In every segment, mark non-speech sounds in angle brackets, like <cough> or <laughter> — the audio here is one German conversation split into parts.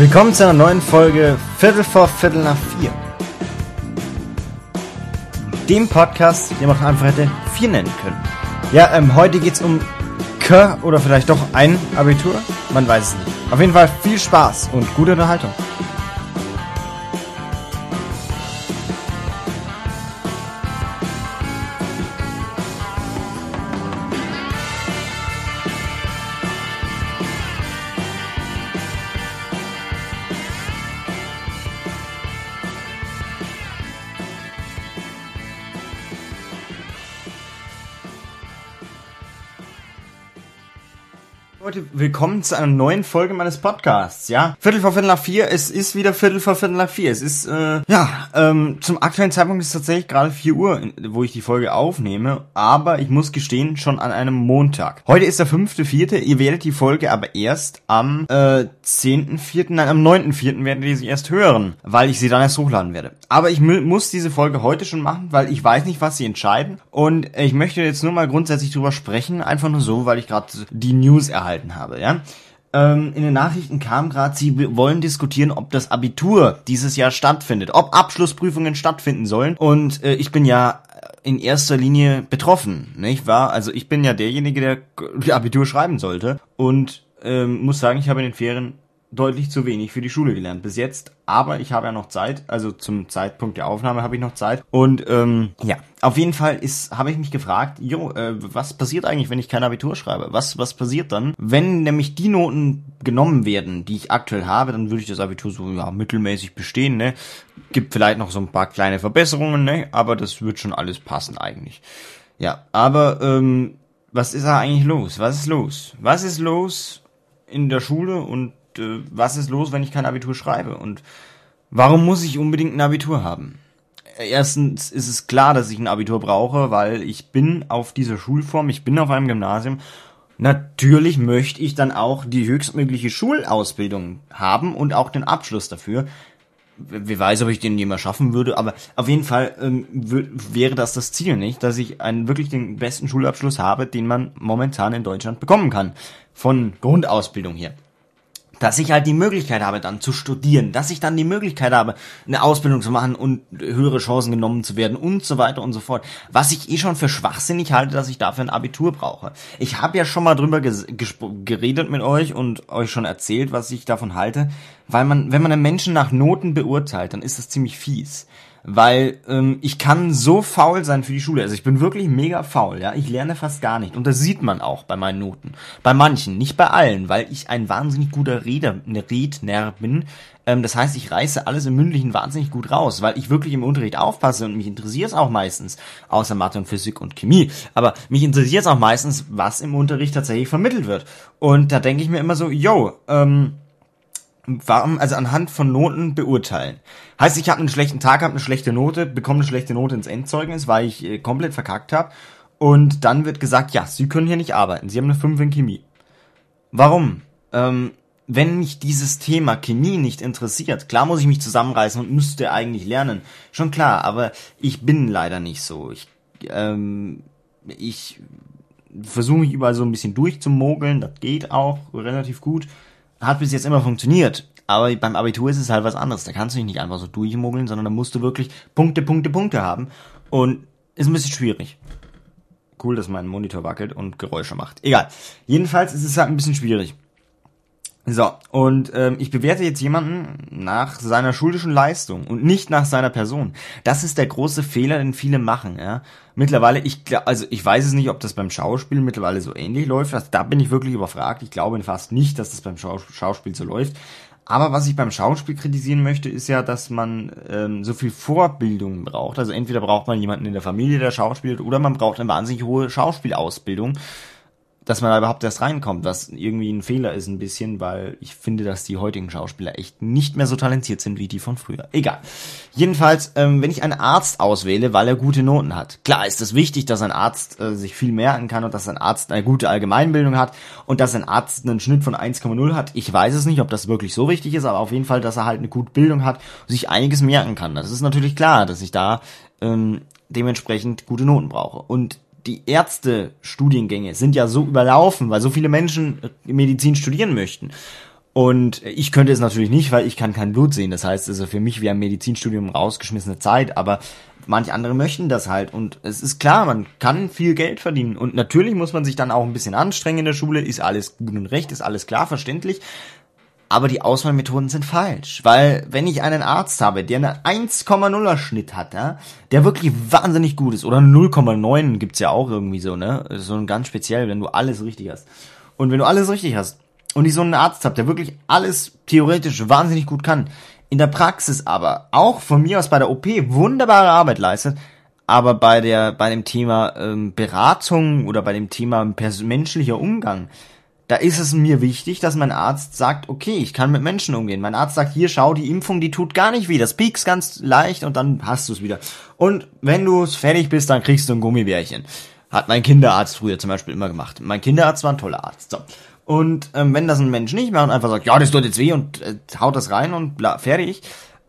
Willkommen zu einer neuen Folge Viertel vor Viertel nach vier. Dem Podcast, den man einfach hätte vier nennen können. Ja, ähm, heute geht's um K oder vielleicht doch ein Abitur? Man weiß es nicht. Auf jeden Fall viel Spaß und gute Unterhaltung. Leute, willkommen zu einer neuen Folge meines Podcasts, ja. Viertel vor Viertel nach vier, es ist wieder Viertel vor Viertel nach vier. Es ist, äh, ja, ähm, zum aktuellen Zeitpunkt ist es tatsächlich gerade vier Uhr, wo ich die Folge aufnehme, aber ich muss gestehen, schon an einem Montag. Heute ist der fünfte, vierte, ihr werdet die Folge aber erst am, äh, zehnten, vierten, nein, am neunten, vierten werdet ihr sie erst hören, weil ich sie dann erst hochladen werde. Aber ich muss diese Folge heute schon machen, weil ich weiß nicht, was sie entscheiden und ich möchte jetzt nur mal grundsätzlich drüber sprechen, einfach nur so, weil ich gerade die News erhalte gehalten habe, ja. Ähm, in den Nachrichten kam gerade, sie wollen diskutieren, ob das Abitur dieses Jahr stattfindet, ob Abschlussprüfungen stattfinden sollen. Und äh, ich bin ja in erster Linie betroffen, nicht wahr? Also ich bin ja derjenige, der Abitur schreiben sollte und ähm, muss sagen, ich habe in den Ferien deutlich zu wenig für die Schule gelernt bis jetzt, aber ich habe ja noch Zeit, also zum Zeitpunkt der Aufnahme habe ich noch Zeit und ähm, ja, auf jeden Fall ist habe ich mich gefragt, jo, äh, was passiert eigentlich, wenn ich kein Abitur schreibe? Was was passiert dann, wenn nämlich die Noten genommen werden, die ich aktuell habe, dann würde ich das Abitur so ja mittelmäßig bestehen, ne? Gibt vielleicht noch so ein paar kleine Verbesserungen, ne? Aber das wird schon alles passen eigentlich. Ja, aber ähm, was ist da eigentlich los? Was ist los? Was ist los in der Schule und äh, was ist los, wenn ich kein Abitur schreibe? Und warum muss ich unbedingt ein Abitur haben? Erstens ist es klar, dass ich ein Abitur brauche, weil ich bin auf dieser Schulform, ich bin auf einem Gymnasium. Natürlich möchte ich dann auch die höchstmögliche Schulausbildung haben und auch den Abschluss dafür. Wer weiß, ob ich den jemals schaffen würde, aber auf jeden Fall ähm, wäre das das Ziel, nicht? Dass ich einen wirklich den besten Schulabschluss habe, den man momentan in Deutschland bekommen kann. Von Grundausbildung hier dass ich halt die Möglichkeit habe, dann zu studieren, dass ich dann die Möglichkeit habe, eine Ausbildung zu machen und höhere Chancen genommen zu werden und so weiter und so fort. Was ich eh schon für schwachsinnig halte, dass ich dafür ein Abitur brauche. Ich habe ja schon mal drüber geredet mit euch und euch schon erzählt, was ich davon halte, weil man, wenn man einen Menschen nach Noten beurteilt, dann ist das ziemlich fies weil ähm, ich kann so faul sein für die Schule. Also ich bin wirklich mega faul, ja. Ich lerne fast gar nicht und das sieht man auch bei meinen Noten. Bei manchen, nicht bei allen, weil ich ein wahnsinnig guter Redner, Redner bin. Ähm, das heißt, ich reiße alles im Mündlichen wahnsinnig gut raus, weil ich wirklich im Unterricht aufpasse und mich interessiert es auch meistens, außer Mathe und Physik und Chemie. Aber mich interessiert es auch meistens, was im Unterricht tatsächlich vermittelt wird. Und da denke ich mir immer so, yo, ähm, warum, also anhand von Noten beurteilen. Heißt, ich habe einen schlechten Tag, habe eine schlechte Note, bekomme eine schlechte Note ins Endzeugnis, weil ich äh, komplett verkackt habe. Und dann wird gesagt, ja, Sie können hier nicht arbeiten, Sie haben eine 5 in Chemie. Warum? Ähm, wenn mich dieses Thema Chemie nicht interessiert, klar muss ich mich zusammenreißen und müsste eigentlich lernen. Schon klar, aber ich bin leider nicht so. Ich, ähm, ich versuche mich überall so ein bisschen durchzumogeln, das geht auch relativ gut hat bis jetzt immer funktioniert. Aber beim Abitur ist es halt was anderes. Da kannst du dich nicht einfach so durchmogeln, sondern da musst du wirklich Punkte, Punkte, Punkte haben. Und ist ein bisschen schwierig. Cool, dass mein Monitor wackelt und Geräusche macht. Egal. Jedenfalls ist es halt ein bisschen schwierig. So, und ähm, ich bewerte jetzt jemanden nach seiner schulischen Leistung und nicht nach seiner Person. Das ist der große Fehler, den viele machen. Ja? Mittlerweile, ich also ich weiß es nicht, ob das beim Schauspiel mittlerweile so ähnlich läuft. Also, da bin ich wirklich überfragt. Ich glaube fast nicht, dass das beim Schauspiel so läuft. Aber was ich beim Schauspiel kritisieren möchte, ist ja, dass man ähm, so viel Vorbildung braucht. Also entweder braucht man jemanden in der Familie, der schauspielt, oder man braucht eine wahnsinnig hohe Schauspielausbildung dass man da überhaupt erst reinkommt, was irgendwie ein Fehler ist ein bisschen, weil ich finde, dass die heutigen Schauspieler echt nicht mehr so talentiert sind wie die von früher. Egal. Jedenfalls, ähm, wenn ich einen Arzt auswähle, weil er gute Noten hat. Klar ist es wichtig, dass ein Arzt äh, sich viel merken kann und dass ein Arzt eine gute Allgemeinbildung hat und dass ein Arzt einen Schnitt von 1,0 hat. Ich weiß es nicht, ob das wirklich so wichtig ist, aber auf jeden Fall, dass er halt eine gute Bildung hat und sich einiges merken kann. Das ist natürlich klar, dass ich da ähm, dementsprechend gute Noten brauche. Und die Ärztestudiengänge sind ja so überlaufen, weil so viele Menschen Medizin studieren möchten. Und ich könnte es natürlich nicht, weil ich kann kein Blut sehen. Das heißt, also für mich wäre Medizinstudium rausgeschmissene Zeit, aber manche andere möchten das halt. Und es ist klar, man kann viel Geld verdienen. Und natürlich muss man sich dann auch ein bisschen anstrengen in der Schule, ist alles gut und recht, ist alles klar, verständlich. Aber die Auswahlmethoden sind falsch, weil wenn ich einen Arzt habe, der einen 1,0er Schnitt hat, ja, der wirklich wahnsinnig gut ist, oder 0,9 gibt's ja auch irgendwie so, ne, so ein ganz speziell, wenn du alles richtig hast. Und wenn du alles richtig hast und ich so einen Arzt habe, der wirklich alles theoretisch wahnsinnig gut kann, in der Praxis aber auch von mir aus bei der OP wunderbare Arbeit leistet, aber bei der bei dem Thema ähm, Beratung oder bei dem Thema menschlicher Umgang da ist es mir wichtig, dass mein Arzt sagt, okay, ich kann mit Menschen umgehen. Mein Arzt sagt, hier, schau, die Impfung, die tut gar nicht weh. Das piekst ganz leicht und dann hast du es wieder. Und wenn du fertig bist, dann kriegst du ein Gummibärchen. Hat mein Kinderarzt früher zum Beispiel immer gemacht. Mein Kinderarzt war ein toller Arzt. So. Und ähm, wenn das ein Mensch nicht macht und einfach sagt, ja, das tut jetzt weh und äh, haut das rein und bla, fertig,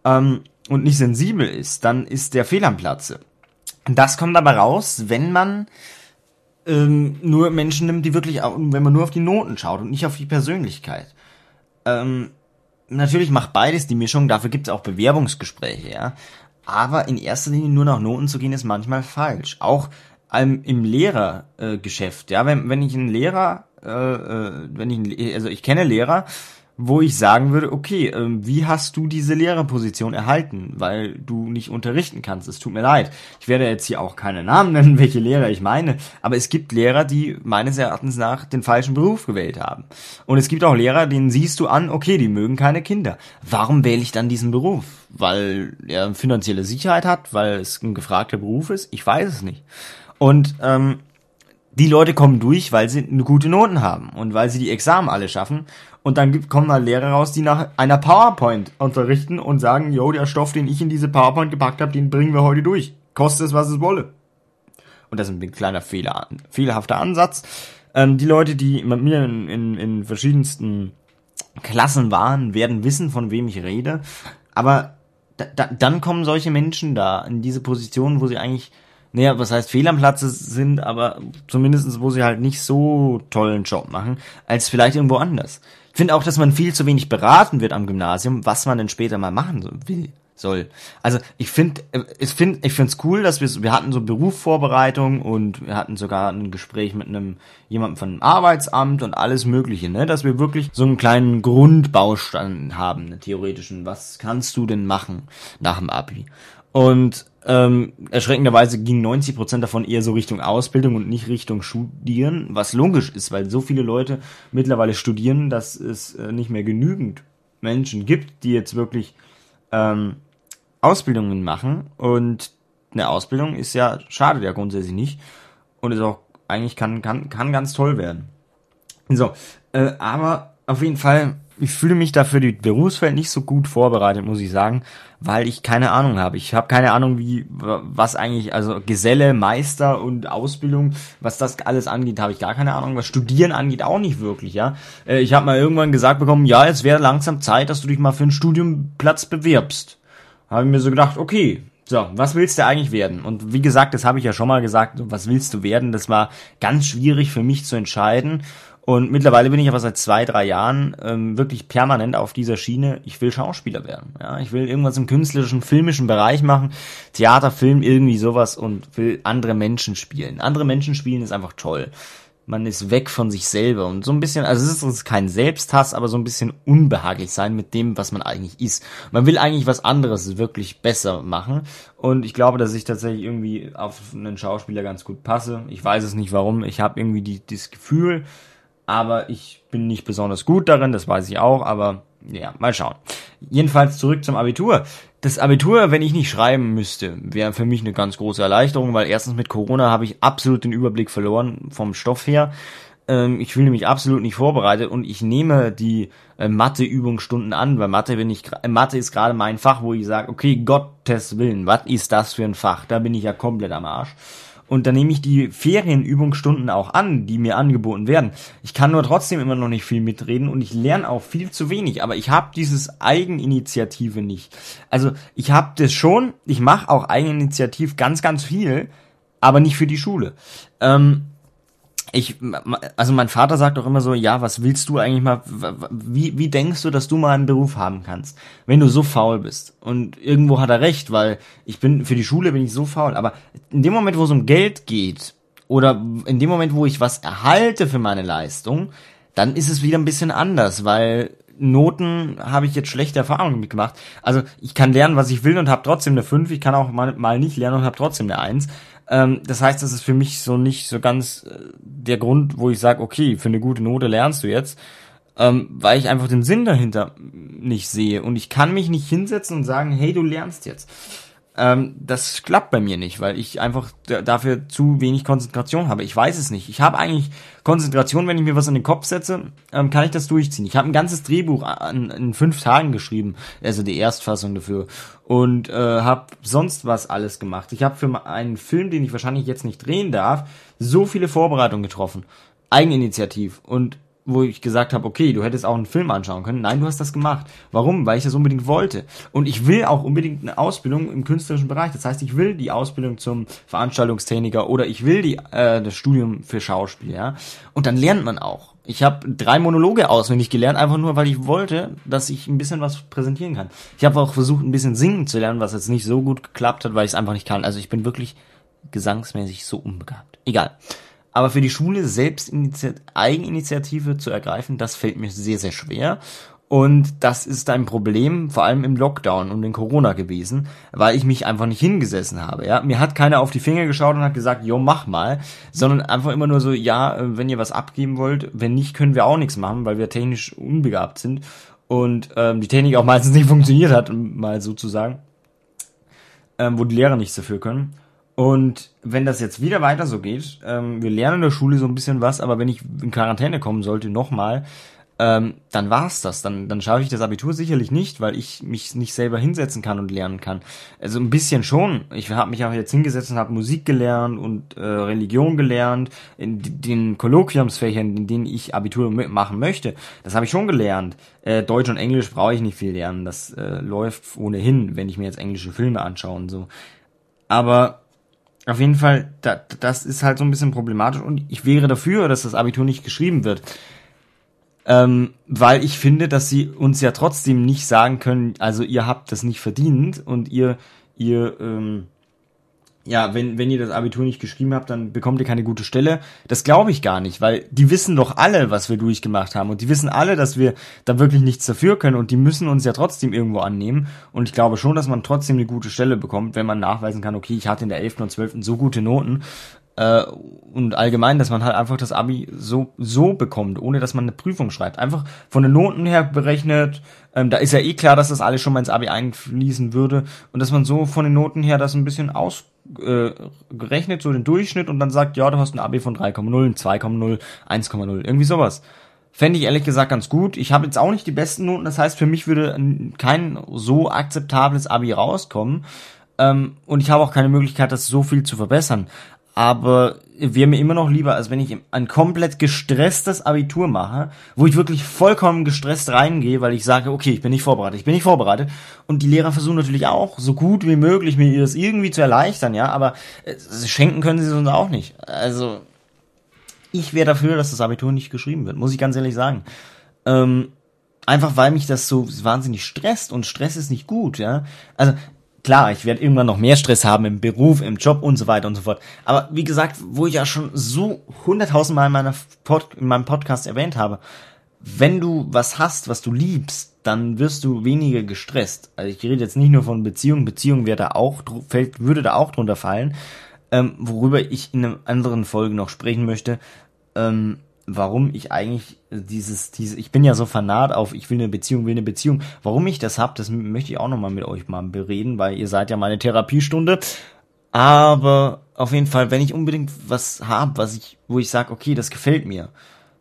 ähm, und nicht sensibel ist, dann ist der Fehl am Platze. Das kommt aber raus, wenn man ähm, nur Menschen nimmt, die wirklich, wenn man nur auf die Noten schaut und nicht auf die Persönlichkeit. Ähm, natürlich macht beides die Mischung, dafür gibt es auch Bewerbungsgespräche, ja. Aber in erster Linie nur nach Noten zu gehen, ist manchmal falsch. Auch ähm, im Lehrergeschäft, äh, ja, wenn, wenn ich einen Lehrer, äh, äh, wenn ich, also ich kenne Lehrer, wo ich sagen würde, okay, ähm, wie hast du diese Lehrerposition erhalten? Weil du nicht unterrichten kannst. Es tut mir leid. Ich werde jetzt hier auch keine Namen <laughs> nennen, welche Lehrer ich meine, aber es gibt Lehrer, die meines Erachtens nach den falschen Beruf gewählt haben. Und es gibt auch Lehrer, denen siehst du an, okay, die mögen keine Kinder. Warum wähle ich dann diesen Beruf? Weil er finanzielle Sicherheit hat, weil es ein gefragter Beruf ist? Ich weiß es nicht. Und ähm, die Leute kommen durch, weil sie gute Noten haben und weil sie die Examen alle schaffen. Und dann gibt, kommen mal Lehrer raus, die nach einer PowerPoint unterrichten und sagen, yo, der Stoff, den ich in diese PowerPoint gepackt habe, den bringen wir heute durch. Kostet es, was es wolle. Und das ist ein kleiner Fehler, fehlerhafter Ansatz. Ähm, die Leute, die mit mir in, in, in verschiedensten Klassen waren, werden wissen, von wem ich rede. Aber da, da, dann kommen solche Menschen da in diese Position, wo sie eigentlich naja, was heißt fehl am Platze sind, aber zumindestens wo sie halt nicht so tollen Job machen, als vielleicht irgendwo anders. Ich finde auch, dass man viel zu wenig beraten wird am Gymnasium, was man denn später mal machen will soll. Also ich finde, ich finde, ich finde es cool, dass wir wir hatten so Berufsvorbereitung und wir hatten sogar ein Gespräch mit einem jemandem von einem Arbeitsamt und alles Mögliche, ne, dass wir wirklich so einen kleinen Grundbaustand haben, einen theoretischen. Was kannst du denn machen nach dem Abi? Und ähm, erschreckenderweise ging 90% davon eher so Richtung Ausbildung und nicht Richtung Studieren, was logisch ist, weil so viele Leute mittlerweile studieren, dass es äh, nicht mehr genügend Menschen gibt, die jetzt wirklich ähm, Ausbildungen machen. Und eine Ausbildung ist ja, schadet ja grundsätzlich nicht und ist auch eigentlich kann, kann, kann ganz toll werden. So, äh, aber auf jeden Fall ich fühle mich dafür die Berufsfeld nicht so gut vorbereitet, muss ich sagen, weil ich keine Ahnung habe. Ich habe keine Ahnung, wie was eigentlich, also Geselle, Meister und Ausbildung, was das alles angeht, habe ich gar keine Ahnung. Was Studieren angeht, auch nicht wirklich, ja. Äh, ich habe mal irgendwann gesagt bekommen, ja, es wäre langsam Zeit, dass du dich mal für einen Studiumplatz bewirbst. Habe ich mir so gedacht, okay, so, was willst du eigentlich werden? Und wie gesagt, das habe ich ja schon mal gesagt, was willst du werden? Das war ganz schwierig für mich zu entscheiden. Und mittlerweile bin ich aber seit zwei, drei Jahren ähm, wirklich permanent auf dieser Schiene. Ich will Schauspieler werden. Ja, ich will irgendwas im künstlerischen, filmischen Bereich machen, Theater, Film, irgendwie sowas und will andere Menschen spielen. Andere Menschen spielen ist einfach toll. Man ist weg von sich selber und so ein bisschen, also es ist kein Selbsthass, aber so ein bisschen unbehaglich sein mit dem, was man eigentlich ist. Man will eigentlich was anderes wirklich besser machen und ich glaube, dass ich tatsächlich irgendwie auf einen Schauspieler ganz gut passe. Ich weiß es nicht warum. Ich habe irgendwie die, das Gefühl, aber ich bin nicht besonders gut darin, das weiß ich auch, aber ja, mal schauen. Jedenfalls zurück zum Abitur. Das Abitur, wenn ich nicht schreiben müsste, wäre für mich eine ganz große Erleichterung, weil erstens mit Corona habe ich absolut den Überblick verloren vom Stoff her. Ähm, ich fühle mich absolut nicht vorbereitet und ich nehme die äh, Mathe-Übungsstunden an, weil Mathe bin ich, Mathe ist gerade mein Fach, wo ich sage, okay, Gottes Willen, was ist das für ein Fach? Da bin ich ja komplett am Arsch. Und dann nehme ich die Ferienübungsstunden auch an, die mir angeboten werden. Ich kann nur trotzdem immer noch nicht viel mitreden und ich lerne auch viel zu wenig. Aber ich habe dieses Eigeninitiative nicht. Also ich habe das schon, ich mache auch Eigeninitiativ ganz, ganz viel, aber nicht für die Schule. Ähm, ich, also mein Vater sagt auch immer so, ja, was willst du eigentlich mal, wie, wie denkst du, dass du mal einen Beruf haben kannst, wenn du so faul bist? Und irgendwo hat er recht, weil ich bin, für die Schule bin ich so faul, aber in dem Moment, wo es um Geld geht, oder in dem Moment, wo ich was erhalte für meine Leistung, dann ist es wieder ein bisschen anders, weil Noten habe ich jetzt schlechte Erfahrungen mitgemacht. Also ich kann lernen, was ich will und habe trotzdem eine 5. Ich kann auch mal, mal nicht lernen und habe trotzdem eine 1. Ähm, das heißt, das ist für mich so nicht so ganz äh, der Grund, wo ich sage, okay, für eine gute Note lernst du jetzt, ähm, weil ich einfach den Sinn dahinter nicht sehe. Und ich kann mich nicht hinsetzen und sagen, hey, du lernst jetzt. Ähm, das klappt bei mir nicht, weil ich einfach dafür zu wenig Konzentration habe. Ich weiß es nicht. Ich habe eigentlich Konzentration, wenn ich mir was in den Kopf setze, ähm, kann ich das durchziehen. Ich habe ein ganzes Drehbuch an, in fünf Tagen geschrieben, also die Erstfassung dafür und äh, habe sonst was alles gemacht. Ich habe für einen Film, den ich wahrscheinlich jetzt nicht drehen darf, so viele Vorbereitungen getroffen, Eigeninitiativ und wo ich gesagt habe, okay, du hättest auch einen Film anschauen können. Nein, du hast das gemacht. Warum? Weil ich das unbedingt wollte. Und ich will auch unbedingt eine Ausbildung im künstlerischen Bereich. Das heißt, ich will die Ausbildung zum Veranstaltungstechniker oder ich will die, äh, das Studium für Schauspiel, ja. Und dann lernt man auch. Ich habe drei Monologe auswendig gelernt, einfach nur, weil ich wollte, dass ich ein bisschen was präsentieren kann. Ich habe auch versucht, ein bisschen singen zu lernen, was jetzt nicht so gut geklappt hat, weil ich es einfach nicht kann. Also ich bin wirklich gesangsmäßig so unbegabt. Egal. Aber für die Schule selbst Eigeninitiative zu ergreifen, das fällt mir sehr, sehr schwer. Und das ist ein Problem, vor allem im Lockdown und in Corona gewesen, weil ich mich einfach nicht hingesessen habe. Ja, mir hat keiner auf die Finger geschaut und hat gesagt, jo, mach mal, sondern einfach immer nur so, ja, äh, wenn ihr was abgeben wollt, wenn nicht, können wir auch nichts machen, weil wir technisch unbegabt sind und ähm, die Technik auch <laughs> meistens nicht funktioniert hat, mal sozusagen, ähm, wo die Lehrer nichts dafür können. Und wenn das jetzt wieder weiter so geht, ähm, wir lernen in der Schule so ein bisschen was, aber wenn ich in Quarantäne kommen sollte, nochmal, ähm, dann war's das. Dann, dann schaffe ich das Abitur sicherlich nicht, weil ich mich nicht selber hinsetzen kann und lernen kann. Also ein bisschen schon. Ich habe mich auch jetzt hingesetzt und habe Musik gelernt und äh, Religion gelernt, in den Kolloquiumsfächern, in denen ich Abitur machen möchte. Das habe ich schon gelernt. Äh, Deutsch und Englisch brauche ich nicht viel lernen. Das äh, läuft ohnehin, wenn ich mir jetzt englische Filme anschaue und so. Aber auf jeden Fall, da, das ist halt so ein bisschen problematisch und ich wäre dafür, dass das Abitur nicht geschrieben wird. Ähm, weil ich finde, dass sie uns ja trotzdem nicht sagen können, also ihr habt das nicht verdient und ihr, ihr, ähm, ja, wenn, wenn ihr das Abitur nicht geschrieben habt, dann bekommt ihr keine gute Stelle. Das glaube ich gar nicht, weil die wissen doch alle, was wir durchgemacht haben. Und die wissen alle, dass wir da wirklich nichts dafür können und die müssen uns ja trotzdem irgendwo annehmen. Und ich glaube schon, dass man trotzdem eine gute Stelle bekommt, wenn man nachweisen kann, okay, ich hatte in der 11. und 12. so gute Noten. Äh, und allgemein, dass man halt einfach das Abi so, so bekommt, ohne dass man eine Prüfung schreibt. Einfach von den Noten her berechnet, ähm, da ist ja eh klar, dass das alles schon mal ins Abi einfließen würde. Und dass man so von den Noten her das ein bisschen aus äh, so den Durchschnitt und dann sagt, ja, du hast ein AB von 3,0, 2,0, 1,0, irgendwie sowas. Fände ich ehrlich gesagt ganz gut. Ich habe jetzt auch nicht die besten Noten, das heißt, für mich würde kein so akzeptables Abi rauskommen. Ähm, und ich habe auch keine Möglichkeit, das so viel zu verbessern aber wäre mir immer noch lieber, als wenn ich ein komplett gestresstes Abitur mache, wo ich wirklich vollkommen gestresst reingehe, weil ich sage, okay, ich bin nicht vorbereitet, ich bin nicht vorbereitet. Und die Lehrer versuchen natürlich auch, so gut wie möglich mir das irgendwie zu erleichtern, ja, aber äh, schenken können sie es uns auch nicht. Also, ich wäre dafür, dass das Abitur nicht geschrieben wird, muss ich ganz ehrlich sagen. Ähm, einfach weil mich das so wahnsinnig stresst und Stress ist nicht gut, ja. Also klar, ich werde irgendwann noch mehr Stress haben im Beruf, im Job und so weiter und so fort. Aber wie gesagt, wo ich ja schon so hunderttausendmal in, meiner Pod, in meinem Podcast erwähnt habe, wenn du was hast, was du liebst, dann wirst du weniger gestresst. Also ich rede jetzt nicht nur von Beziehungen, Beziehungen wäre da auch, fällt, würde da auch drunter fallen, ähm, worüber ich in einer anderen Folge noch sprechen möchte. Ähm, warum ich eigentlich dieses, diese, ich bin ja so fanat auf, ich will eine Beziehung, will eine Beziehung. Warum ich das hab, das möchte ich auch nochmal mit euch mal bereden, weil ihr seid ja meine Therapiestunde. Aber auf jeden Fall, wenn ich unbedingt was hab, was ich, wo ich sage, okay, das gefällt mir.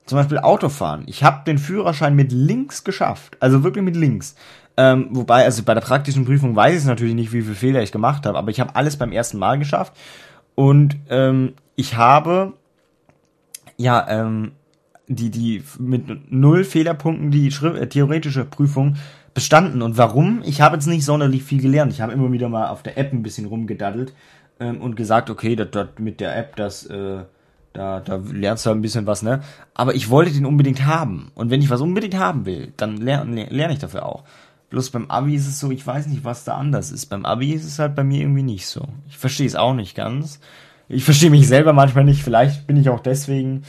Zum Beispiel Autofahren. Ich habe den Führerschein mit links geschafft. Also wirklich mit links. Ähm, wobei, also bei der praktischen Prüfung weiß ich natürlich nicht, wie viele Fehler ich gemacht habe, aber ich habe alles beim ersten Mal geschafft. Und ähm, ich habe ja, ähm, die, die mit null Fehlerpunkten die äh, theoretische Prüfung bestanden. Und warum? Ich habe jetzt nicht sonderlich viel gelernt. Ich habe immer wieder mal auf der App ein bisschen rumgedaddelt ähm, und gesagt, okay, das, das mit der App, das, äh, Da, da lernst du ein bisschen was, ne? Aber ich wollte den unbedingt haben. Und wenn ich was unbedingt haben will, dann lerne lern ich dafür auch. Bloß beim Abi ist es so, ich weiß nicht, was da anders ist. Beim Abi ist es halt bei mir irgendwie nicht so. Ich verstehe es auch nicht ganz. Ich verstehe mich selber manchmal nicht. Vielleicht bin ich auch deswegen,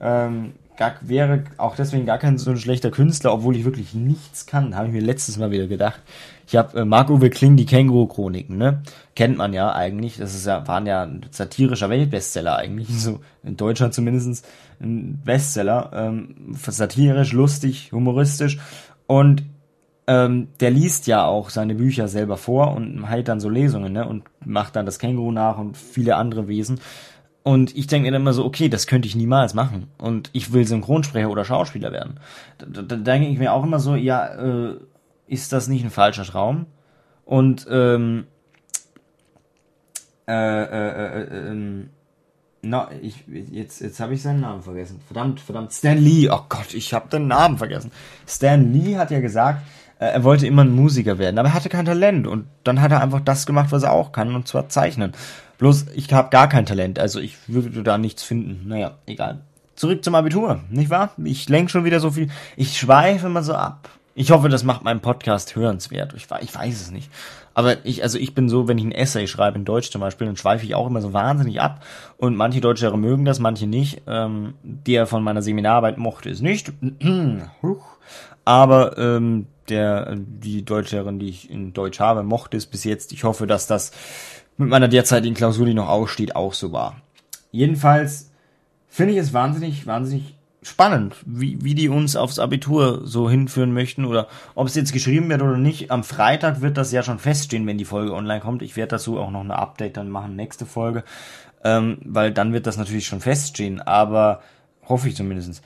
ähm, gar, wäre auch deswegen gar kein so ein schlechter Künstler, obwohl ich wirklich nichts kann. Habe ich mir letztes Mal wieder gedacht. Ich habe äh, Marc-Uwe Kling, die Känguru-Chroniken, ne? Kennt man ja eigentlich. Das ist ja, waren ja ein satirischer Weltbestseller eigentlich. <laughs> So in Deutschland zumindest ein Bestseller. Ähm, satirisch, lustig, humoristisch. Und ähm, der liest ja auch seine Bücher selber vor und hält dann so Lesungen, ne? Und macht dann das Känguru nach und viele andere Wesen. Und ich denke mir dann immer so, okay, das könnte ich niemals machen. Und ich will Synchronsprecher oder Schauspieler werden. Da, da, da denke ich mir auch immer so, ja, äh, ist das nicht ein falscher Traum? Und ähm, äh, äh, äh, äh, ähm, na, ich, jetzt, jetzt habe ich seinen Namen vergessen. Verdammt, verdammt, Stan Lee. Oh Gott, ich habe den Namen vergessen. Stan Lee hat ja gesagt, äh, er wollte immer ein Musiker werden, aber er hatte kein Talent. Und dann hat er einfach das gemacht, was er auch kann, und zwar zeichnen. Bloß, ich habe gar kein Talent, also ich würde da nichts finden. Naja, egal. Zurück zum Abitur, nicht wahr? Ich lenk schon wieder so viel. Ich schweife immer so ab. Ich hoffe, das macht meinen Podcast hörenswert. Ich, ich weiß es nicht. Aber ich, also ich bin so, wenn ich ein Essay schreibe in Deutsch zum Beispiel, dann schweife ich auch immer so wahnsinnig ab. Und manche Deutschlehrer mögen das, manche nicht. Ähm, der von meiner Seminararbeit mochte es nicht. <clears throat> Aber ähm, der, die Deutschlehrerin, die ich in Deutsch habe, mochte es bis jetzt. Ich hoffe, dass das mit meiner derzeitigen Klausur, die noch aussteht, auch so war. Jedenfalls finde ich es wahnsinnig, wahnsinnig spannend, wie, wie die uns aufs Abitur so hinführen möchten oder ob es jetzt geschrieben wird oder nicht. Am Freitag wird das ja schon feststehen, wenn die Folge online kommt. Ich werde dazu auch noch eine Update dann machen, nächste Folge, ähm, weil dann wird das natürlich schon feststehen, aber hoffe ich zumindestens.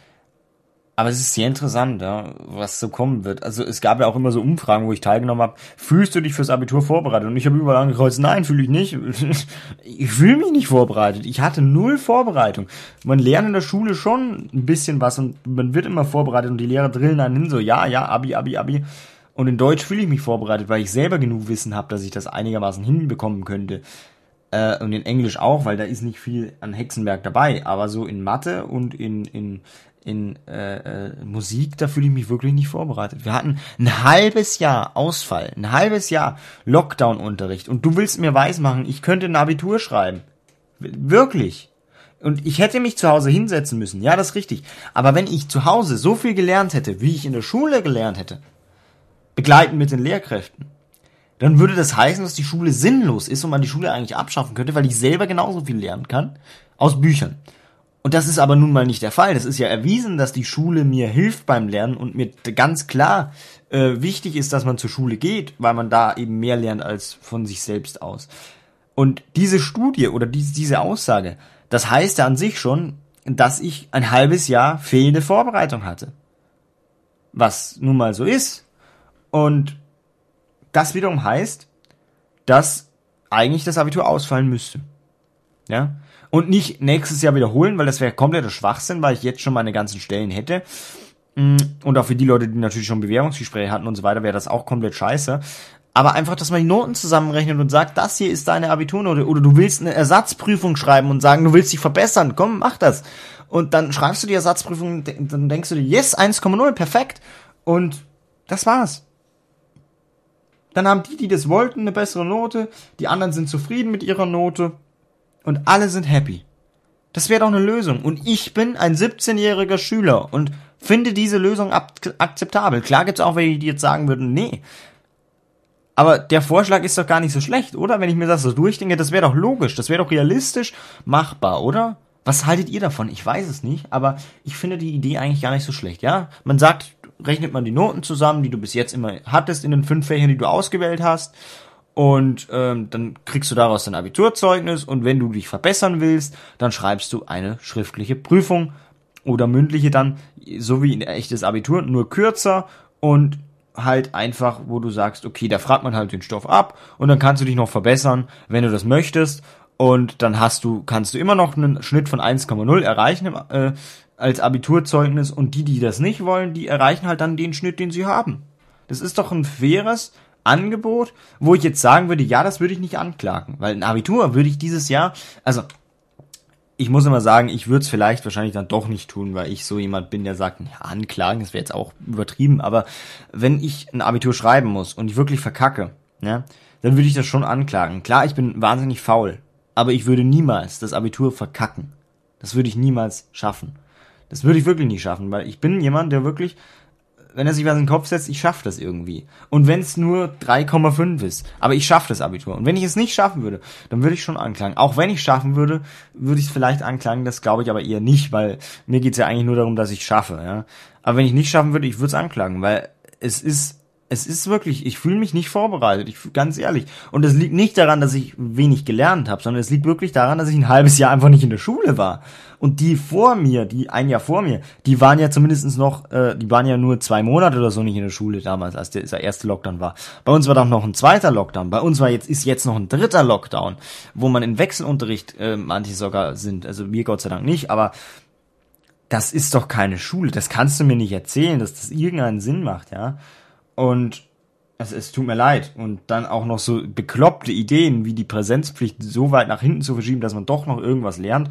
Aber es ist sehr interessant, ja, was so kommen wird. Also es gab ja auch immer so Umfragen, wo ich teilgenommen habe. Fühlst du dich fürs Abitur vorbereitet? Und ich habe überall angekreuzt, nein, fühle ich nicht. <laughs> ich fühle mich nicht vorbereitet. Ich hatte null Vorbereitung. Man lernt in der Schule schon ein bisschen was und man wird immer vorbereitet und die Lehrer drillen einen hin, so ja, ja, Abi, Abi, Abi. Und in Deutsch fühle ich mich vorbereitet, weil ich selber genug Wissen habe, dass ich das einigermaßen hinbekommen könnte. Äh, und in Englisch auch, weil da ist nicht viel an Hexenwerk dabei. Aber so in Mathe und in, in in äh, äh, Musik, da fühle ich mich wirklich nicht vorbereitet. Wir hatten ein halbes Jahr Ausfall, ein halbes Jahr Lockdown-Unterricht und du willst mir weismachen, ich könnte ein Abitur schreiben. Wirklich. Und ich hätte mich zu Hause hinsetzen müssen, ja, das ist richtig. Aber wenn ich zu Hause so viel gelernt hätte, wie ich in der Schule gelernt hätte, begleiten mit den Lehrkräften, dann würde das heißen, dass die Schule sinnlos ist und man die Schule eigentlich abschaffen könnte, weil ich selber genauso viel lernen kann aus Büchern. Und das ist aber nun mal nicht der Fall. Das ist ja erwiesen, dass die Schule mir hilft beim Lernen und mir ganz klar äh, wichtig ist, dass man zur Schule geht, weil man da eben mehr lernt als von sich selbst aus. Und diese Studie oder diese, diese Aussage, das heißt ja an sich schon, dass ich ein halbes Jahr fehlende Vorbereitung hatte. Was nun mal so ist. Und das wiederum heißt, dass eigentlich das Abitur ausfallen müsste. Ja? Und nicht nächstes Jahr wiederholen, weil das wäre kompletter Schwachsinn, weil ich jetzt schon meine ganzen Stellen hätte. Mm, und auch für die Leute, die natürlich schon Bewerbungsgespräche hatten und so weiter, wäre das auch komplett scheiße. Aber einfach, dass man die Noten zusammenrechnet und sagt, das hier ist deine Abiturnote. Oder du willst eine Ersatzprüfung schreiben und sagen, du willst dich verbessern. Komm, mach das. Und dann schreibst du die Ersatzprüfung, dann denkst du dir, yes, 1,0, perfekt. Und das war's. Dann haben die, die das wollten, eine bessere Note. Die anderen sind zufrieden mit ihrer Note und alle sind happy. Das wäre doch eine Lösung. Und ich bin ein 17-jähriger Schüler und finde diese Lösung akzeptabel. Klar gibt's auch welche, die jetzt sagen würden, nee. Aber der Vorschlag ist doch gar nicht so schlecht, oder? Wenn ich mir das so durchdenke, das wäre doch logisch, das wäre doch realistisch machbar, oder? Was haltet ihr davon? Ich weiß es nicht, aber ich finde die Idee eigentlich gar nicht so schlecht, ja? Man sagt, rechnet man die Noten zusammen, die du bis jetzt immer hattest in den fünf Fächern, die du ausgewählt hast und ähm, dann kriegst du daraus dein Abiturzeugnis. Und wenn du dich verbessern willst, dann schreibst du eine schriftliche Prüfung oder mündliche dann, so wie ein echtes Abitur, nur kürzer und halt einfach, wo du sagst, okay, da fragt man halt den Stoff ab und dann kannst du dich noch verbessern, wenn du das möchtest. Und dann hast du, kannst du immer noch einen Schnitt von 1,0 erreichen äh, als Abiturzeugnis. Und die, die das nicht wollen, die erreichen halt dann den Schnitt, den sie haben. Das ist doch ein faires, Angebot, wo ich jetzt sagen würde, ja, das würde ich nicht anklagen, weil ein Abitur würde ich dieses Jahr, also ich muss immer sagen, ich würde es vielleicht wahrscheinlich dann doch nicht tun, weil ich so jemand bin, der sagt, ja, anklagen, das wäre jetzt auch übertrieben, aber wenn ich ein Abitur schreiben muss und ich wirklich verkacke, ja, dann würde ich das schon anklagen. Klar, ich bin wahnsinnig faul, aber ich würde niemals das Abitur verkacken. Das würde ich niemals schaffen. Das würde ich wirklich nicht schaffen, weil ich bin jemand, der wirklich wenn er sich was in den Kopf setzt, ich schaffe das irgendwie. Und wenn es nur 3,5 ist, aber ich schaffe das Abitur. Und wenn ich es nicht schaffen würde, dann würde ich schon anklagen. Auch wenn ich schaffen würde, würde ich es vielleicht anklagen, das glaube ich aber eher nicht, weil mir geht's ja eigentlich nur darum, dass ich schaffe. Ja? Aber wenn ich nicht schaffen würde, ich würde es anklagen, weil es ist es ist wirklich, ich fühle mich nicht vorbereitet, ich ganz ehrlich. Und es liegt nicht daran, dass ich wenig gelernt habe, sondern es liegt wirklich daran, dass ich ein halbes Jahr einfach nicht in der Schule war. Und die vor mir, die ein Jahr vor mir, die waren ja zumindestens noch, äh, die waren ja nur zwei Monate oder so nicht in der Schule damals, als der, der erste Lockdown war. Bei uns war dann noch ein zweiter Lockdown. Bei uns war jetzt ist jetzt noch ein dritter Lockdown, wo man in Wechselunterricht äh, manche sogar sind. Also wir Gott sei Dank nicht, aber das ist doch keine Schule. Das kannst du mir nicht erzählen, dass das irgendeinen Sinn macht, ja. Und es, es tut mir leid. Und dann auch noch so bekloppte Ideen, wie die Präsenzpflicht so weit nach hinten zu verschieben, dass man doch noch irgendwas lernt.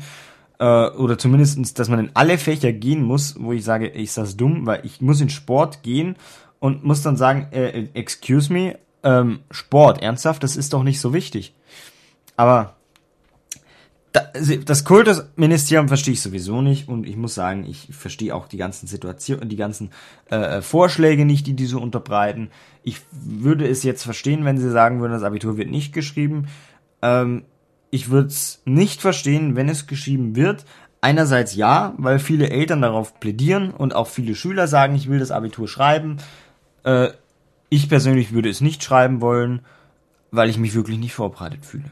Äh, oder zumindestens, dass man in alle Fächer gehen muss, wo ich sage, ist das dumm, weil ich muss in Sport gehen und muss dann sagen, äh, excuse me, ähm, Sport, ernsthaft, das ist doch nicht so wichtig. Aber das Kultusministerium verstehe ich sowieso nicht und ich muss sagen, ich verstehe auch die ganzen Situationen, die ganzen äh, Vorschläge nicht, die die so unterbreiten. Ich würde es jetzt verstehen, wenn sie sagen würden, das Abitur wird nicht geschrieben. Ähm, ich würde es nicht verstehen, wenn es geschrieben wird. Einerseits ja, weil viele Eltern darauf plädieren und auch viele Schüler sagen, ich will das Abitur schreiben. Äh, ich persönlich würde es nicht schreiben wollen, weil ich mich wirklich nicht vorbereitet fühle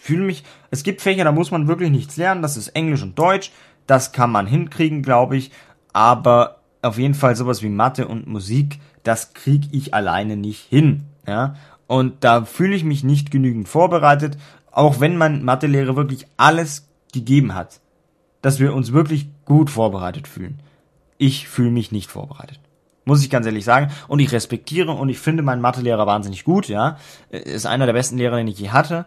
fühle mich, es gibt Fächer, da muss man wirklich nichts lernen, das ist Englisch und Deutsch, das kann man hinkriegen, glaube ich, aber auf jeden Fall sowas wie Mathe und Musik, das kriege ich alleine nicht hin, ja, und da fühle ich mich nicht genügend vorbereitet, auch wenn mein Mathelehrer wirklich alles gegeben hat, dass wir uns wirklich gut vorbereitet fühlen. Ich fühle mich nicht vorbereitet. Muss ich ganz ehrlich sagen. Und ich respektiere und ich finde meinen Mathelehrer wahnsinnig gut, ja. Ist einer der besten Lehrer, den ich je hatte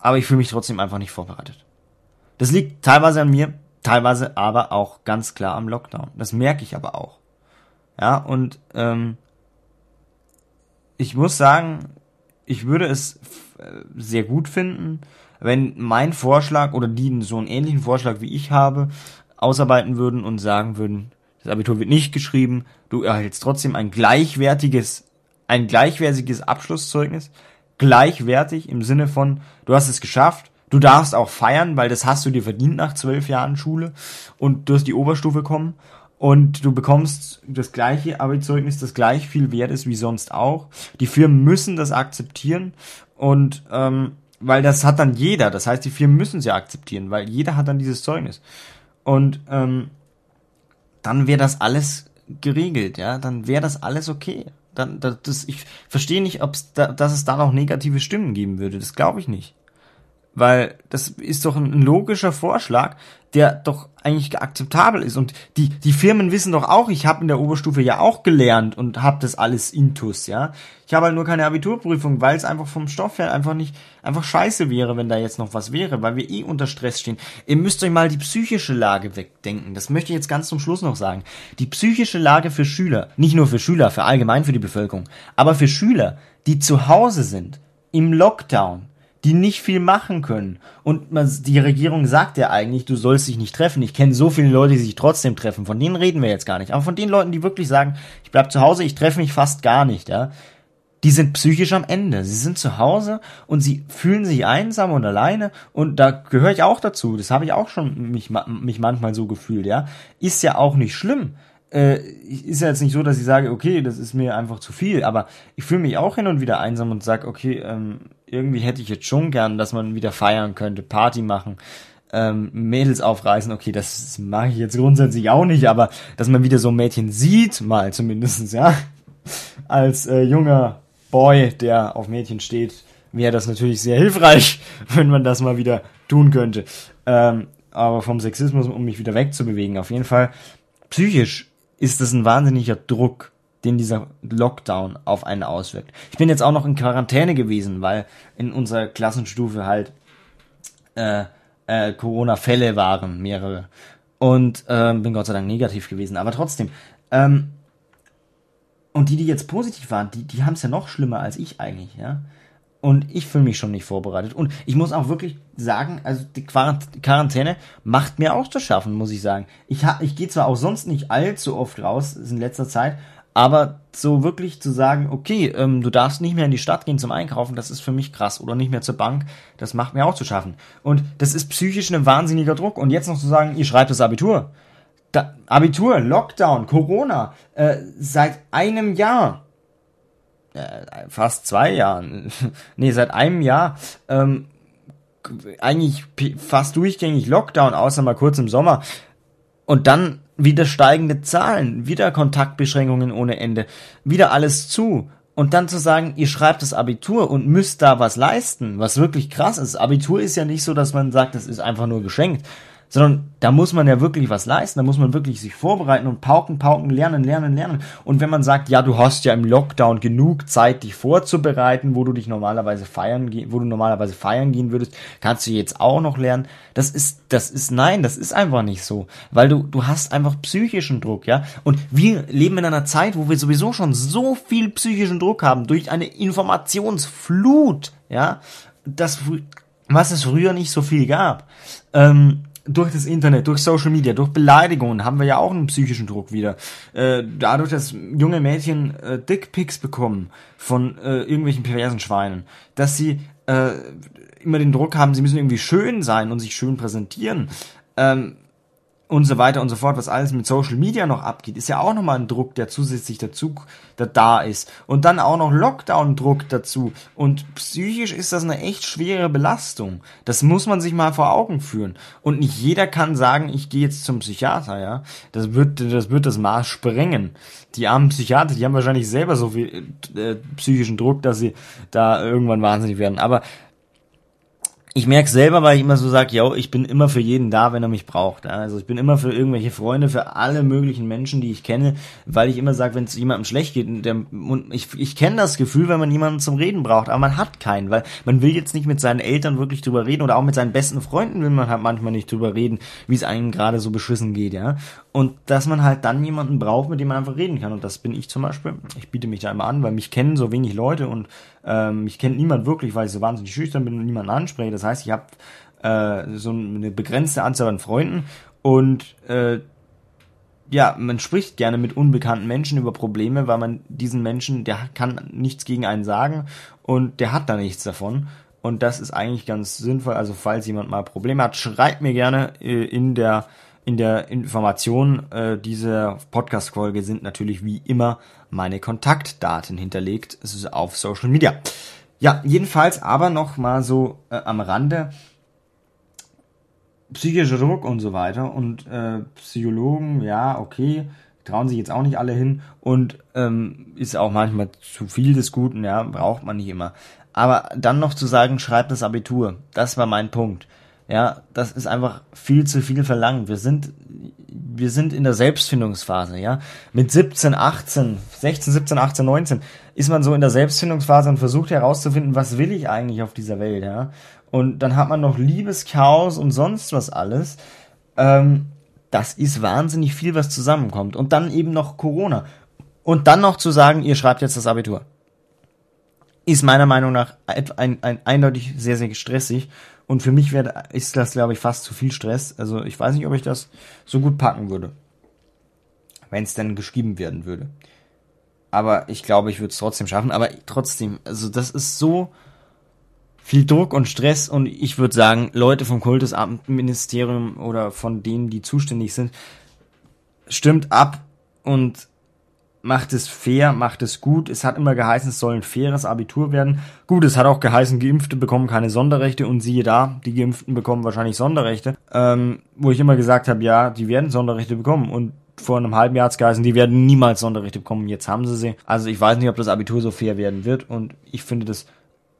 aber ich fühle mich trotzdem einfach nicht vorbereitet. Das liegt teilweise an mir, teilweise aber auch ganz klar am Lockdown. Das merke ich aber auch. Ja, und ähm, ich muss sagen, ich würde es äh, sehr gut finden, wenn mein Vorschlag oder die so einen ähnlichen Vorschlag wie ich habe, ausarbeiten würden und sagen würden, das Abitur wird nicht geschrieben, du erhältst trotzdem ein gleichwertiges, ein gleichwertiges Abschlusszeugnis, gleichwertig im Sinne von, du hast es geschafft, du darfst auch feiern, weil das hast du dir verdient nach zwölf Jahren Schule und du hast die Oberstufe kommen und du bekommst das gleiche Arbeitszeugnis, das gleich viel wert ist wie sonst auch. Die Firmen müssen das akzeptieren und ähm, weil das hat dann jeder, das heißt, die Firmen müssen sie akzeptieren, weil jeder hat dann dieses Zeugnis. Und ähm, dann wäre das alles geregelt, ja, dann wäre das alles okay dann, das, ich verstehe nicht, ob's da, dass es da noch negative Stimmen geben würde. Das glaube ich nicht. Weil das ist doch ein logischer Vorschlag, der doch eigentlich akzeptabel ist. Und die, die Firmen wissen doch auch, ich habe in der Oberstufe ja auch gelernt und habe das alles intus, ja. Ich habe halt nur keine Abiturprüfung, weil es einfach vom Stoff her einfach nicht, einfach scheiße wäre, wenn da jetzt noch was wäre, weil wir eh unter Stress stehen. Ihr müsst euch mal die psychische Lage wegdenken. Das möchte ich jetzt ganz zum Schluss noch sagen. Die psychische Lage für Schüler, nicht nur für Schüler, für allgemein für die Bevölkerung, aber für Schüler, die zu Hause sind, im Lockdown, die nicht viel machen können. Und die Regierung sagt ja eigentlich, du sollst dich nicht treffen. Ich kenne so viele Leute, die sich trotzdem treffen. Von denen reden wir jetzt gar nicht. Aber von den Leuten, die wirklich sagen, ich bleib zu Hause, ich treffe mich fast gar nicht, ja. Die sind psychisch am Ende. Sie sind zu Hause und sie fühlen sich einsam und alleine. Und da gehöre ich auch dazu. Das habe ich auch schon mich, mich manchmal so gefühlt, ja. Ist ja auch nicht schlimm äh, ist ja jetzt nicht so, dass ich sage, okay, das ist mir einfach zu viel, aber ich fühle mich auch hin und wieder einsam und sage, okay, ähm, irgendwie hätte ich jetzt schon gern, dass man wieder feiern könnte, Party machen, ähm, Mädels aufreißen, okay, das mache ich jetzt grundsätzlich auch nicht, aber dass man wieder so ein Mädchen sieht, mal zumindestens, ja, <laughs> als äh, junger Boy, der auf Mädchen steht, wäre das natürlich sehr hilfreich, <laughs> wenn man das mal wieder tun könnte. Ähm, aber vom Sexismus, um mich wieder wegzubewegen, auf jeden Fall psychisch ist es ein wahnsinniger Druck, den dieser Lockdown auf einen auswirkt. Ich bin jetzt auch noch in Quarantäne gewesen, weil in unserer Klassenstufe halt äh, äh, Corona-Fälle waren, mehrere. Und ähm, bin Gott sei Dank negativ gewesen. Aber trotzdem, ähm, und die, die jetzt positiv waren, die, die haben es ja noch schlimmer als ich eigentlich, ja. Und ich fühle mich schon nicht vorbereitet. Und ich muss auch wirklich sagen, also die Quarantäne macht mir auch zu schaffen, muss ich sagen. Ich, ha, ich gehe zwar auch sonst nicht allzu oft raus in letzter Zeit, aber so wirklich zu sagen, okay, ähm, du darfst nicht mehr in die Stadt gehen zum Einkaufen, das ist für mich krass. Oder nicht mehr zur Bank, das macht mir auch zu schaffen. Und das ist psychisch ein wahnsinniger Druck. Und jetzt noch zu sagen, ihr schreibt das Abitur. Da, Abitur, Lockdown, Corona, äh, seit einem Jahr äh, fast zwei Jahren, <laughs> nee, seit einem Jahr, ähm, eigentlich fast durchgängig Lockdown, außer mal kurz im Sommer. Und dann wieder steigende Zahlen, wieder Kontaktbeschränkungen ohne Ende, wieder alles zu. Und dann zu sagen, ihr schreibt das Abitur und müsst da was leisten, was wirklich krass ist. Abitur ist ja nicht so, dass man sagt, das ist einfach nur geschenkt, sondern da muss man ja wirklich was leisten, da muss man wirklich sich vorbereiten und pauken, pauken, lernen, lernen, lernen. Und wenn man sagt, ja, du hast ja im Lockdown genug Zeit, dich vorzubereiten, wo du dich normalerweise feiern, wo du normalerweise feiern gehen würdest, kannst du jetzt auch noch lernen. Das ist, das ist, nein, das ist einfach nicht so. Weil du, du hast einfach psychischen Druck, ja. Und wir leben in einer Zeit, wo wir sowieso schon so viel psychischen Druck haben, durch eine Informationsflut, ja, das, was es früher nicht so viel gab. Ähm, durch das Internet, durch Social Media, durch Beleidigungen haben wir ja auch einen psychischen Druck wieder. Äh, dadurch, dass junge Mädchen äh, Dickpics bekommen von äh, irgendwelchen perversen Schweinen, dass sie äh, immer den Druck haben, sie müssen irgendwie schön sein und sich schön präsentieren. Ähm, und so weiter und so fort, was alles mit Social Media noch abgeht, ist ja auch nochmal ein Druck, der zusätzlich dazu da, da ist. Und dann auch noch Lockdown-Druck dazu. Und psychisch ist das eine echt schwere Belastung. Das muss man sich mal vor Augen führen. Und nicht jeder kann sagen, ich gehe jetzt zum Psychiater, ja. Das wird, das wird das Maß sprengen. Die armen Psychiater, die haben wahrscheinlich selber so viel äh, psychischen Druck, dass sie da irgendwann wahnsinnig werden. Aber ich merke selber, weil ich immer so sage, ja, ich bin immer für jeden da, wenn er mich braucht. Also ich bin immer für irgendwelche Freunde, für alle möglichen Menschen, die ich kenne, weil ich immer sage, wenn es jemandem schlecht geht, der, und ich, ich kenne das Gefühl, wenn man jemanden zum Reden braucht, aber man hat keinen, weil man will jetzt nicht mit seinen Eltern wirklich drüber reden oder auch mit seinen besten Freunden will man halt manchmal nicht drüber reden, wie es einem gerade so beschissen geht, ja. Und dass man halt dann jemanden braucht, mit dem man einfach reden kann. Und das bin ich zum Beispiel. Ich biete mich da immer an, weil mich kennen so wenig Leute und ähm, mich kennt niemand wirklich, weil ich so wahnsinnig schüchtern bin und niemanden anspreche. Das heißt, ich habe äh, so eine begrenzte Anzahl an Freunden und äh, ja, man spricht gerne mit unbekannten Menschen über Probleme, weil man diesen Menschen, der kann nichts gegen einen sagen und der hat da nichts davon. Und das ist eigentlich ganz sinnvoll. Also falls jemand mal Probleme hat, schreibt mir gerne äh, in der in der Information äh, dieser Podcast-Folge sind natürlich wie immer meine Kontaktdaten hinterlegt. Es ist auf Social Media. Ja, jedenfalls aber noch mal so äh, am Rande psychischer Druck und so weiter und äh, Psychologen, ja, okay, trauen sich jetzt auch nicht alle hin und ähm, ist auch manchmal zu viel des Guten, ja, braucht man nicht immer. Aber dann noch zu sagen, schreibt das Abitur, das war mein Punkt. Ja, das ist einfach viel zu viel verlangt. Wir sind, wir sind in der Selbstfindungsphase, ja. Mit 17, 18, 16, 17, 18, 19 ist man so in der Selbstfindungsphase und versucht herauszufinden, was will ich eigentlich auf dieser Welt, ja. Und dann hat man noch Liebeschaos und sonst was alles. Ähm, das ist wahnsinnig viel, was zusammenkommt. Und dann eben noch Corona. Und dann noch zu sagen, ihr schreibt jetzt das Abitur. Ist meiner Meinung nach ein, ein, ein eindeutig sehr, sehr stressig und für mich wäre, ist das, glaube ich, fast zu viel Stress. Also ich weiß nicht, ob ich das so gut packen würde. Wenn es denn geschrieben werden würde. Aber ich glaube, ich würde es trotzdem schaffen. Aber trotzdem, also das ist so viel Druck und Stress und ich würde sagen, Leute vom Kultusamtministerium oder von denen, die zuständig sind, stimmt ab und macht es fair, macht es gut. Es hat immer geheißen, es soll ein faires Abitur werden. Gut, es hat auch geheißen, Geimpfte bekommen keine Sonderrechte und siehe da, die Geimpften bekommen wahrscheinlich Sonderrechte. Ähm, wo ich immer gesagt habe, ja, die werden Sonderrechte bekommen und vor einem halben Jahr hat es geheißen, die werden niemals Sonderrechte bekommen. Jetzt haben sie sie. Also ich weiß nicht, ob das Abitur so fair werden wird und ich finde das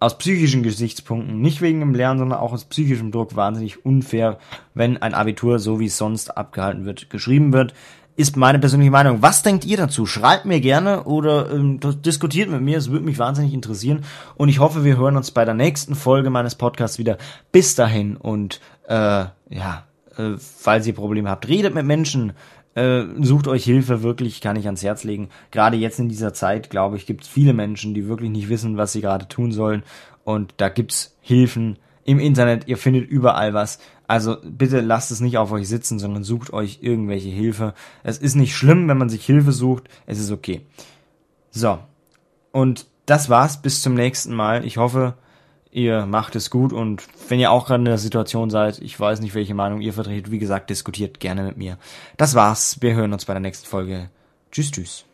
aus psychischen Gesichtspunkten, nicht wegen dem Lernen, sondern auch aus psychischem Druck wahnsinnig unfair, wenn ein Abitur, so wie es sonst abgehalten wird, geschrieben wird ist meine persönliche Meinung. Was denkt ihr dazu? Schreibt mir gerne oder ähm, diskutiert mit mir. Es würde mich wahnsinnig interessieren. Und ich hoffe, wir hören uns bei der nächsten Folge meines Podcasts wieder. Bis dahin und äh, ja, äh, falls ihr Probleme habt, redet mit Menschen, äh, sucht euch Hilfe, wirklich, kann ich ans Herz legen. Gerade jetzt in dieser Zeit, glaube ich, gibt es viele Menschen, die wirklich nicht wissen, was sie gerade tun sollen. Und da gibt's Hilfen im Internet, ihr findet überall was. Also bitte lasst es nicht auf euch sitzen, sondern sucht euch irgendwelche Hilfe. Es ist nicht schlimm, wenn man sich Hilfe sucht, es ist okay. So. Und das war's, bis zum nächsten Mal. Ich hoffe, ihr macht es gut und wenn ihr auch gerade in der Situation seid, ich weiß nicht, welche Meinung ihr vertretet, wie gesagt, diskutiert gerne mit mir. Das war's. Wir hören uns bei der nächsten Folge. Tschüss, tschüss.